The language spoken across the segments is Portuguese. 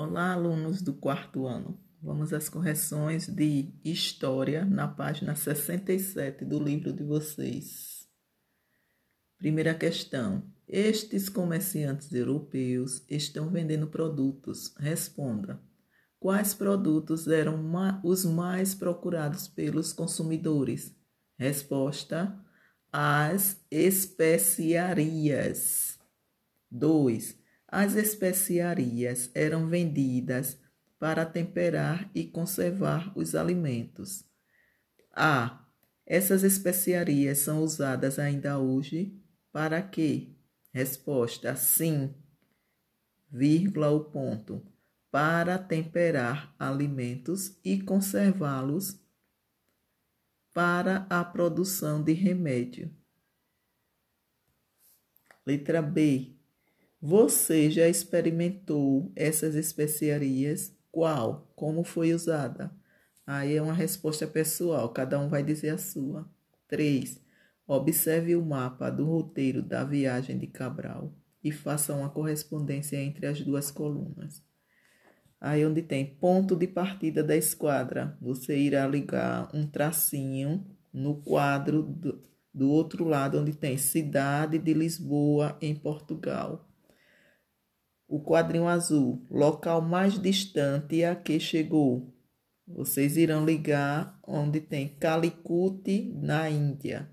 Olá, alunos do quarto ano. Vamos às correções de História na página 67 do livro de vocês. Primeira questão: Estes comerciantes europeus estão vendendo produtos. Responda. Quais produtos eram os mais procurados pelos consumidores? Resposta: As especiarias. 2 as especiarias eram vendidas para temperar e conservar os alimentos. A. Essas especiarias são usadas ainda hoje para quê? Resposta: sim. Vírgula o ponto. Para temperar alimentos e conservá-los para a produção de remédio. Letra B. Você já experimentou essas especiarias? Qual? Como foi usada? Aí é uma resposta pessoal, cada um vai dizer a sua. 3. Observe o mapa do roteiro da viagem de Cabral e faça uma correspondência entre as duas colunas. Aí onde tem ponto de partida da esquadra, você irá ligar um tracinho no quadro do, do outro lado onde tem cidade de Lisboa em Portugal o quadrinho azul, local mais distante a que chegou. Vocês irão ligar onde tem Calicut, na Índia.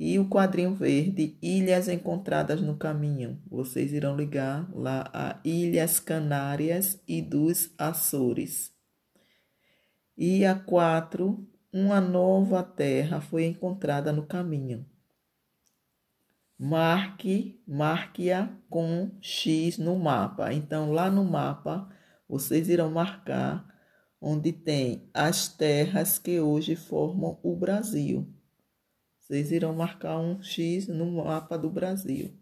E o quadrinho verde, ilhas encontradas no caminho. Vocês irão ligar lá a Ilhas Canárias e dos Açores. E a 4, uma nova terra foi encontrada no caminho marque, marque-a com X no mapa. Então, lá no mapa, vocês irão marcar onde tem as terras que hoje formam o Brasil. Vocês irão marcar um X no mapa do Brasil.